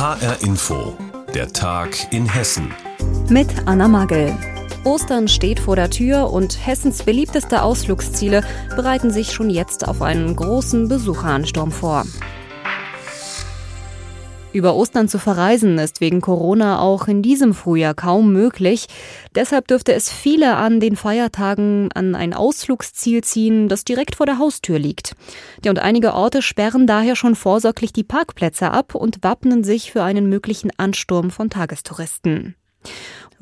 HR Info, der Tag in Hessen. Mit Anna Magel. Ostern steht vor der Tür und Hessens beliebteste Ausflugsziele bereiten sich schon jetzt auf einen großen Besucheransturm vor. Über Ostern zu verreisen ist wegen Corona auch in diesem Frühjahr kaum möglich. Deshalb dürfte es viele an den Feiertagen an ein Ausflugsziel ziehen, das direkt vor der Haustür liegt. Ja, und einige Orte sperren daher schon vorsorglich die Parkplätze ab und wappnen sich für einen möglichen Ansturm von Tagestouristen.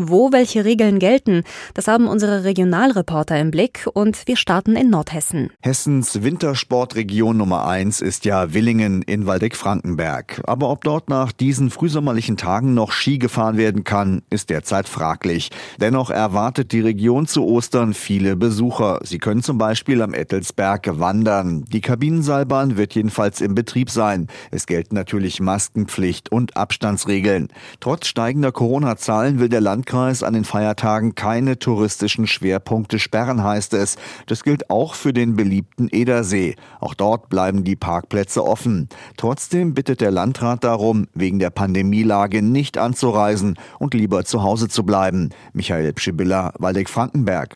Wo welche Regeln gelten, das haben unsere Regionalreporter im Blick und wir starten in Nordhessen. Hessens Wintersportregion Nummer eins ist ja Willingen in Waldeck-Frankenberg. Aber ob dort nach diesen frühsommerlichen Tagen noch Ski gefahren werden kann, ist derzeit fraglich. Dennoch erwartet die Region zu Ostern viele Besucher. Sie können zum Beispiel am Ettelsberg wandern. Die Kabinenseilbahn wird jedenfalls im Betrieb sein. Es gelten natürlich Maskenpflicht und Abstandsregeln. Trotz steigender Corona-Zahlen will der Land Landkreis an den Feiertagen keine touristischen Schwerpunkte sperren, heißt es. Das gilt auch für den beliebten Edersee. Auch dort bleiben die Parkplätze offen. Trotzdem bittet der Landrat darum, wegen der Pandemielage nicht anzureisen und lieber zu Hause zu bleiben. Michael Pschibilla, Waldeck-Frankenberg.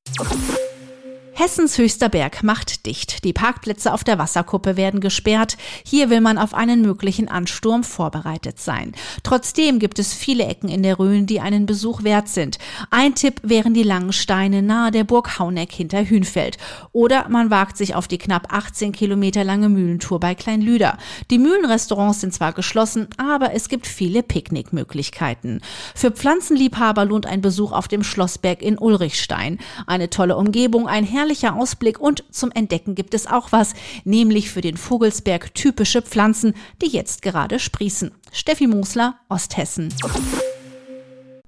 Hessens höchster Berg macht dicht. Die Parkplätze auf der Wasserkuppe werden gesperrt. Hier will man auf einen möglichen Ansturm vorbereitet sein. Trotzdem gibt es viele Ecken in der Rhön, die einen Besuch wert sind. Ein Tipp wären die langen Steine nahe der Burg Hauneck hinter Hünfeld. Oder man wagt sich auf die knapp 18 Kilometer lange Mühlentour bei Kleinlüder. Die Mühlenrestaurants sind zwar geschlossen, aber es gibt viele Picknickmöglichkeiten. Für Pflanzenliebhaber lohnt ein Besuch auf dem Schlossberg in Ulrichstein. Eine tolle Umgebung, ein Her herrlicher Ausblick und zum Entdecken gibt es auch was, nämlich für den Vogelsberg typische Pflanzen, die jetzt gerade sprießen. Steffi Mosler, Osthessen.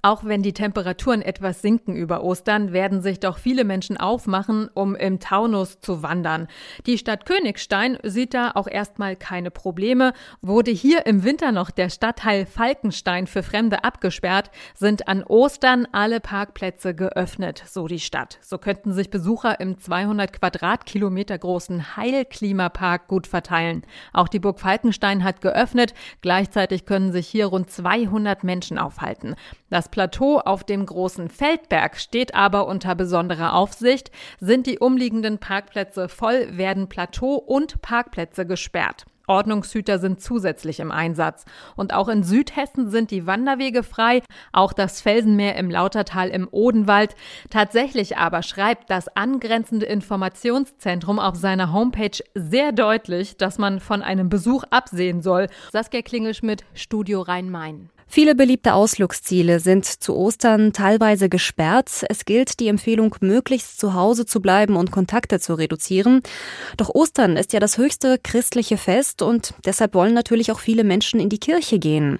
Auch wenn die Temperaturen etwas sinken über Ostern, werden sich doch viele Menschen aufmachen, um im Taunus zu wandern. Die Stadt Königstein sieht da auch erstmal keine Probleme. Wurde hier im Winter noch der Stadtteil Falkenstein für Fremde abgesperrt, sind an Ostern alle Parkplätze geöffnet, so die Stadt. So könnten sich Besucher im 200 Quadratkilometer großen Heilklimapark gut verteilen. Auch die Burg Falkenstein hat geöffnet. Gleichzeitig können sich hier rund 200 Menschen aufhalten. Das Plateau auf dem großen Feldberg steht aber unter besonderer Aufsicht. Sind die umliegenden Parkplätze voll, werden Plateau und Parkplätze gesperrt. Ordnungshüter sind zusätzlich im Einsatz. Und auch in Südhessen sind die Wanderwege frei, auch das Felsenmeer im Lautertal im Odenwald. Tatsächlich aber schreibt das angrenzende Informationszentrum auf seiner Homepage sehr deutlich, dass man von einem Besuch absehen soll. Saskia Klingelschmidt, Studio Rhein-Main. Viele beliebte Ausflugsziele sind zu Ostern teilweise gesperrt. Es gilt die Empfehlung, möglichst zu Hause zu bleiben und Kontakte zu reduzieren. Doch Ostern ist ja das höchste christliche Fest und deshalb wollen natürlich auch viele Menschen in die Kirche gehen.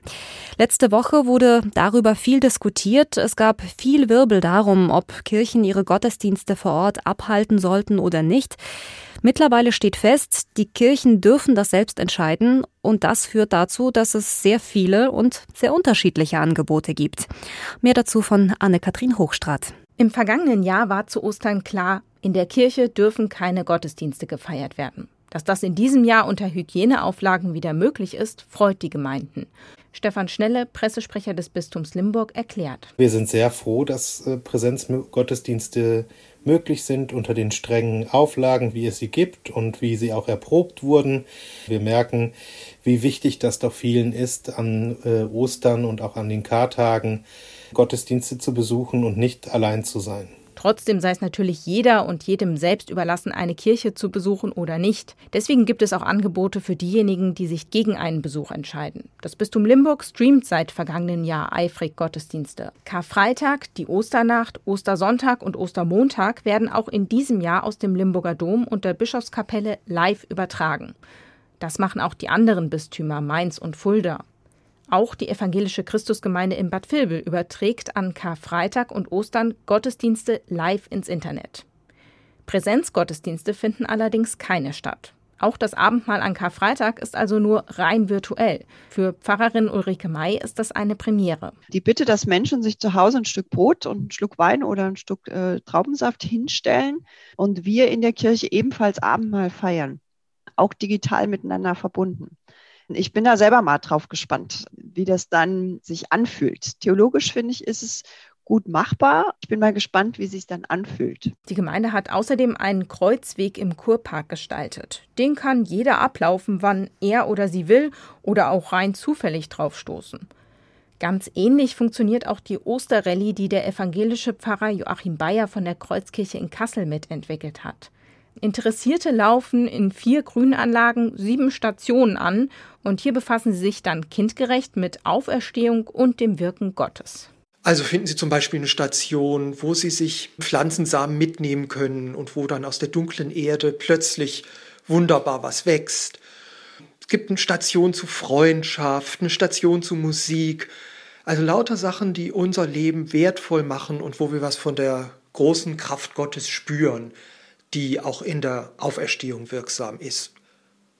Letzte Woche wurde darüber viel diskutiert. Es gab viel Wirbel darum, ob Kirchen ihre Gottesdienste vor Ort abhalten sollten oder nicht. Mittlerweile steht fest, die Kirchen dürfen das selbst entscheiden und das führt dazu, dass es sehr viele und sehr unterschiedliche Angebote gibt. Mehr dazu von Anne-Kathrin Hochstrat. Im vergangenen Jahr war zu Ostern klar, in der Kirche dürfen keine Gottesdienste gefeiert werden. Dass das in diesem Jahr unter Hygieneauflagen wieder möglich ist, freut die Gemeinden. Stefan Schnelle, Pressesprecher des Bistums Limburg, erklärt. Wir sind sehr froh, dass äh, Präsenzgottesdienste möglich sind unter den strengen Auflagen, wie es sie gibt und wie sie auch erprobt wurden. Wir merken, wie wichtig das doch vielen ist, an äh, Ostern und auch an den Kartagen Gottesdienste zu besuchen und nicht allein zu sein. Trotzdem sei es natürlich jeder und jedem selbst überlassen, eine Kirche zu besuchen oder nicht. Deswegen gibt es auch Angebote für diejenigen, die sich gegen einen Besuch entscheiden. Das Bistum Limburg streamt seit vergangenen Jahr eifrig Gottesdienste. Karfreitag, die Osternacht, Ostersonntag und Ostermontag werden auch in diesem Jahr aus dem Limburger Dom und der Bischofskapelle live übertragen. Das machen auch die anderen Bistümer Mainz und Fulda. Auch die evangelische Christusgemeinde in Bad Vilbel überträgt an Karfreitag und Ostern Gottesdienste live ins Internet. Präsenzgottesdienste finden allerdings keine statt. Auch das Abendmahl an Karfreitag ist also nur rein virtuell. Für Pfarrerin Ulrike May ist das eine Premiere. Die Bitte, dass Menschen sich zu Hause ein Stück Brot und ein Stück Wein oder ein Stück äh, Traubensaft hinstellen und wir in der Kirche ebenfalls Abendmahl feiern, auch digital miteinander verbunden. Ich bin da selber mal drauf gespannt, wie das dann sich anfühlt. Theologisch finde ich, ist es gut machbar. Ich bin mal gespannt, wie sich dann anfühlt. Die Gemeinde hat außerdem einen Kreuzweg im Kurpark gestaltet. Den kann jeder ablaufen, wann er oder sie will oder auch rein zufällig draufstoßen. Ganz ähnlich funktioniert auch die Osterrallye, die der evangelische Pfarrer Joachim Bayer von der Kreuzkirche in Kassel mitentwickelt hat. Interessierte laufen in vier Grünanlagen sieben Stationen an und hier befassen sie sich dann kindgerecht mit Auferstehung und dem Wirken Gottes. Also finden Sie zum Beispiel eine Station, wo Sie sich Pflanzensamen mitnehmen können und wo dann aus der dunklen Erde plötzlich wunderbar was wächst. Es gibt eine Station zu Freundschaft, eine Station zu Musik. Also lauter Sachen, die unser Leben wertvoll machen und wo wir was von der großen Kraft Gottes spüren die auch in der Auferstehung wirksam ist.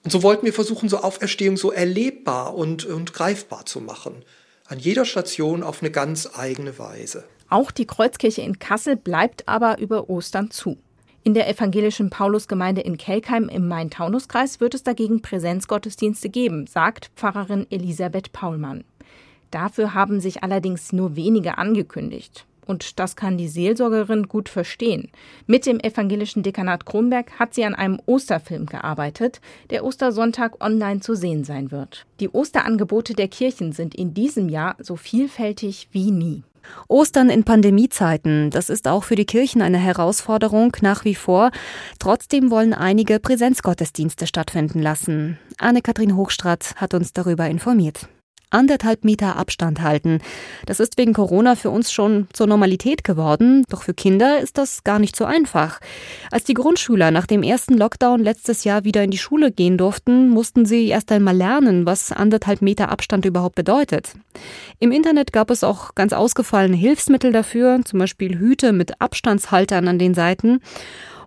Und so wollten wir versuchen, so Auferstehung so erlebbar und, und greifbar zu machen. An jeder Station auf eine ganz eigene Weise. Auch die Kreuzkirche in Kassel bleibt aber über Ostern zu. In der evangelischen Paulusgemeinde in Kelkheim im Main-Taunus-Kreis wird es dagegen Präsenzgottesdienste geben, sagt Pfarrerin Elisabeth Paulmann. Dafür haben sich allerdings nur wenige angekündigt. Und das kann die Seelsorgerin gut verstehen. Mit dem evangelischen Dekanat Kronberg hat sie an einem Osterfilm gearbeitet, der Ostersonntag online zu sehen sein wird. Die Osterangebote der Kirchen sind in diesem Jahr so vielfältig wie nie. Ostern in Pandemiezeiten, das ist auch für die Kirchen eine Herausforderung nach wie vor. Trotzdem wollen einige Präsenzgottesdienste stattfinden lassen. Anne-Kathrin Hochstrat hat uns darüber informiert anderthalb Meter Abstand halten. Das ist wegen Corona für uns schon zur Normalität geworden, doch für Kinder ist das gar nicht so einfach. Als die Grundschüler nach dem ersten Lockdown letztes Jahr wieder in die Schule gehen durften, mussten sie erst einmal lernen, was anderthalb Meter Abstand überhaupt bedeutet. Im Internet gab es auch ganz ausgefallene Hilfsmittel dafür, zum Beispiel Hüte mit Abstandshaltern an den Seiten.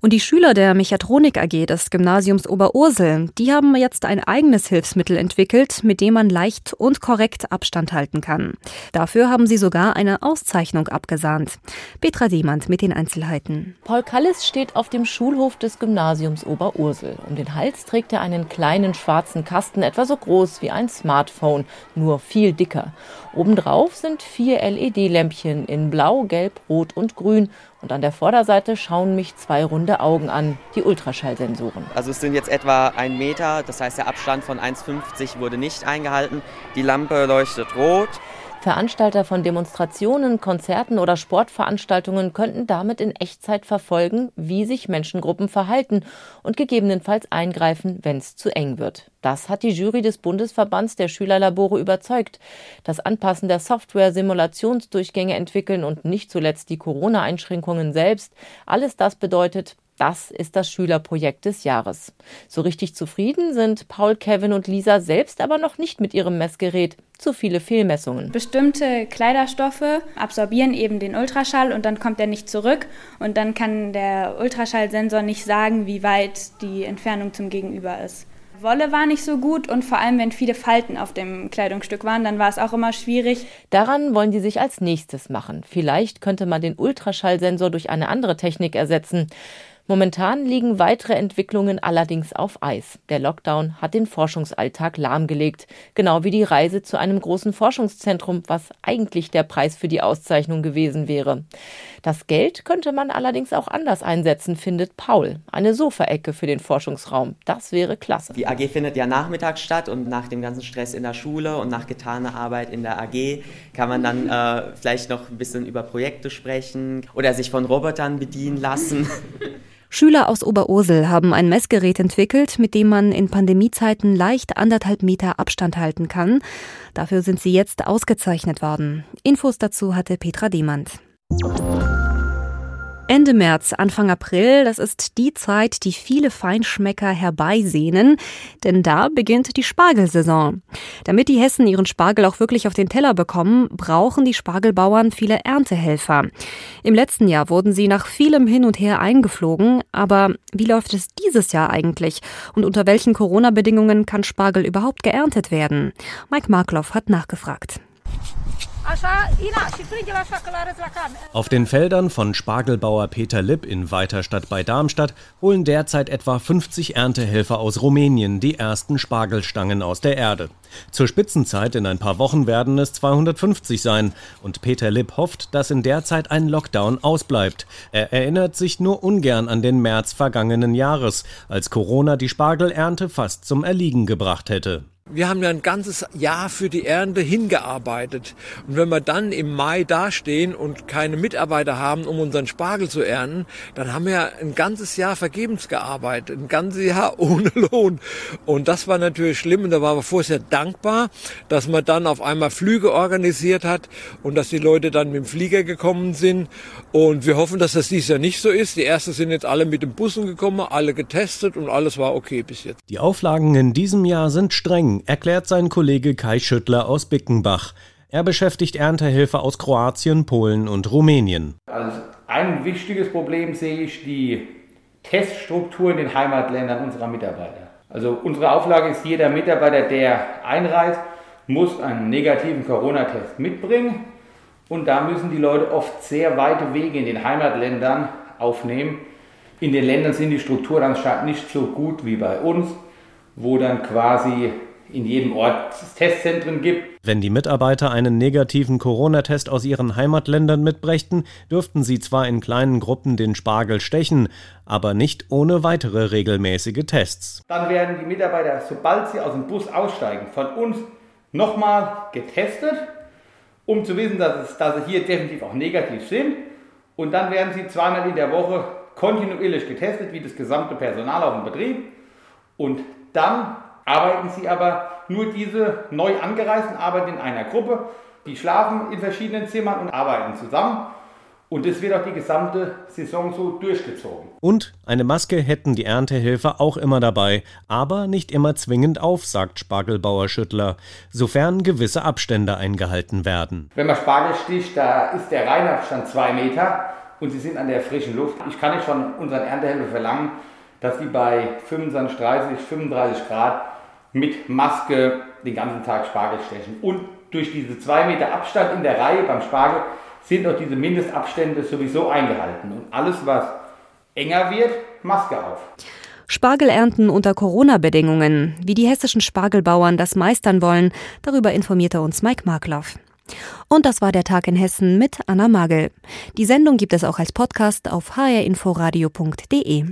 Und die Schüler der Mechatronik AG des Gymnasiums Oberursel, die haben jetzt ein eigenes Hilfsmittel entwickelt, mit dem man leicht und korrekt Abstand halten kann. Dafür haben sie sogar eine Auszeichnung abgesahnt. Petra Demand mit den Einzelheiten. Paul Kallis steht auf dem Schulhof des Gymnasiums Oberursel. Um den Hals trägt er einen kleinen schwarzen Kasten, etwa so groß wie ein Smartphone, nur viel dicker. Obendrauf sind vier LED-Lämpchen in Blau, Gelb, Rot und Grün und an der Vorderseite schauen mich zwei runde Augen an, die Ultraschallsensoren. Also es sind jetzt etwa ein Meter, das heißt der Abstand von 1,50 wurde nicht eingehalten. Die Lampe leuchtet rot. Veranstalter von Demonstrationen, Konzerten oder Sportveranstaltungen könnten damit in Echtzeit verfolgen, wie sich Menschengruppen verhalten und gegebenenfalls eingreifen, wenn es zu eng wird. Das hat die Jury des Bundesverbands der Schülerlabore überzeugt. Das Anpassen der Software, Simulationsdurchgänge entwickeln und nicht zuletzt die Corona-Einschränkungen selbst, alles das bedeutet, das ist das Schülerprojekt des Jahres. So richtig zufrieden sind Paul, Kevin und Lisa selbst aber noch nicht mit ihrem Messgerät. Zu viele Fehlmessungen. Bestimmte Kleiderstoffe absorbieren eben den Ultraschall und dann kommt er nicht zurück und dann kann der Ultraschallsensor nicht sagen, wie weit die Entfernung zum Gegenüber ist. Wolle war nicht so gut und vor allem, wenn viele Falten auf dem Kleidungsstück waren, dann war es auch immer schwierig. Daran wollen die sich als nächstes machen. Vielleicht könnte man den Ultraschallsensor durch eine andere Technik ersetzen. Momentan liegen weitere Entwicklungen allerdings auf Eis. Der Lockdown hat den Forschungsalltag lahmgelegt, genau wie die Reise zu einem großen Forschungszentrum, was eigentlich der Preis für die Auszeichnung gewesen wäre. Das Geld könnte man allerdings auch anders einsetzen, findet Paul. Eine Sofaecke für den Forschungsraum, das wäre klasse. Die AG findet ja nachmittags statt und nach dem ganzen Stress in der Schule und nach getaner Arbeit in der AG kann man dann äh, vielleicht noch ein bisschen über Projekte sprechen oder sich von Robotern bedienen lassen. Schüler aus Oberursel haben ein Messgerät entwickelt, mit dem man in Pandemiezeiten leicht anderthalb Meter Abstand halten kann. Dafür sind sie jetzt ausgezeichnet worden. Infos dazu hatte Petra Demand. Ende März, Anfang April, das ist die Zeit, die viele Feinschmecker herbeisehnen, denn da beginnt die Spargelsaison. Damit die Hessen ihren Spargel auch wirklich auf den Teller bekommen, brauchen die Spargelbauern viele Erntehelfer. Im letzten Jahr wurden sie nach vielem Hin und Her eingeflogen, aber wie läuft es dieses Jahr eigentlich und unter welchen Corona-Bedingungen kann Spargel überhaupt geerntet werden? Mike Markloff hat nachgefragt. Auf den Feldern von Spargelbauer Peter Lipp in Weiterstadt bei Darmstadt holen derzeit etwa 50 Erntehelfer aus Rumänien die ersten Spargelstangen aus der Erde. Zur Spitzenzeit in ein paar Wochen werden es 250 sein und Peter Lipp hofft, dass in der Zeit ein Lockdown ausbleibt. Er erinnert sich nur ungern an den März vergangenen Jahres, als Corona die Spargelernte fast zum Erliegen gebracht hätte. Wir haben ja ein ganzes Jahr für die Ernte hingearbeitet. Und wenn wir dann im Mai dastehen und keine Mitarbeiter haben, um unseren Spargel zu ernten, dann haben wir ein ganzes Jahr vergebens gearbeitet. Ein ganzes Jahr ohne Lohn. Und das war natürlich schlimm. Und da waren wir vorher sehr dankbar, dass man dann auf einmal Flüge organisiert hat und dass die Leute dann mit dem Flieger gekommen sind. Und wir hoffen, dass das dieses Jahr nicht so ist. Die ersten sind jetzt alle mit den Bussen gekommen, alle getestet und alles war okay bis jetzt. Die Auflagen in diesem Jahr sind streng erklärt sein Kollege Kai Schüttler aus Bickenbach. Er beschäftigt Erntehelfer aus Kroatien, Polen und Rumänien. Also ein wichtiges Problem sehe ich die Teststruktur in den Heimatländern unserer Mitarbeiter. Also unsere Auflage ist, jeder Mitarbeiter, der einreist, muss einen negativen Corona-Test mitbringen. Und da müssen die Leute oft sehr weite Wege in den Heimatländern aufnehmen. In den Ländern sind die Strukturen anscheinend nicht so gut wie bei uns, wo dann quasi in jedem Ort Testzentren gibt. Wenn die Mitarbeiter einen negativen Corona-Test aus ihren Heimatländern mitbrächten, dürften sie zwar in kleinen Gruppen den Spargel stechen, aber nicht ohne weitere regelmäßige Tests. Dann werden die Mitarbeiter, sobald sie aus dem Bus aussteigen, von uns nochmal getestet, um zu wissen, dass, es, dass sie hier definitiv auch negativ sind. Und dann werden sie zweimal in der Woche kontinuierlich getestet, wie das gesamte Personal auf dem Betrieb. Und dann arbeiten sie aber nur diese neu angereisten arbeiten in einer Gruppe. Die schlafen in verschiedenen Zimmern und arbeiten zusammen. Und es wird auch die gesamte Saison so durchgezogen. Und eine Maske hätten die Erntehelfer auch immer dabei, aber nicht immer zwingend auf, sagt Spargelbauer Schüttler, sofern gewisse Abstände eingehalten werden. Wenn man Spargel sticht, da ist der Reinabstand zwei Meter und sie sind an der frischen Luft. Ich kann nicht von unseren Erntehelfern verlangen, dass die bei 25, 30, 35 Grad mit Maske den ganzen Tag Spargel stechen. Und durch diese zwei Meter Abstand in der Reihe beim Spargel sind auch diese Mindestabstände sowieso eingehalten. Und alles, was enger wird, Maske auf. Spargelernten unter Corona-Bedingungen. Wie die hessischen Spargelbauern das meistern wollen, darüber informierte uns Mike Markloff. Und das war der Tag in Hessen mit Anna Magel. Die Sendung gibt es auch als Podcast auf hrinforadio.de.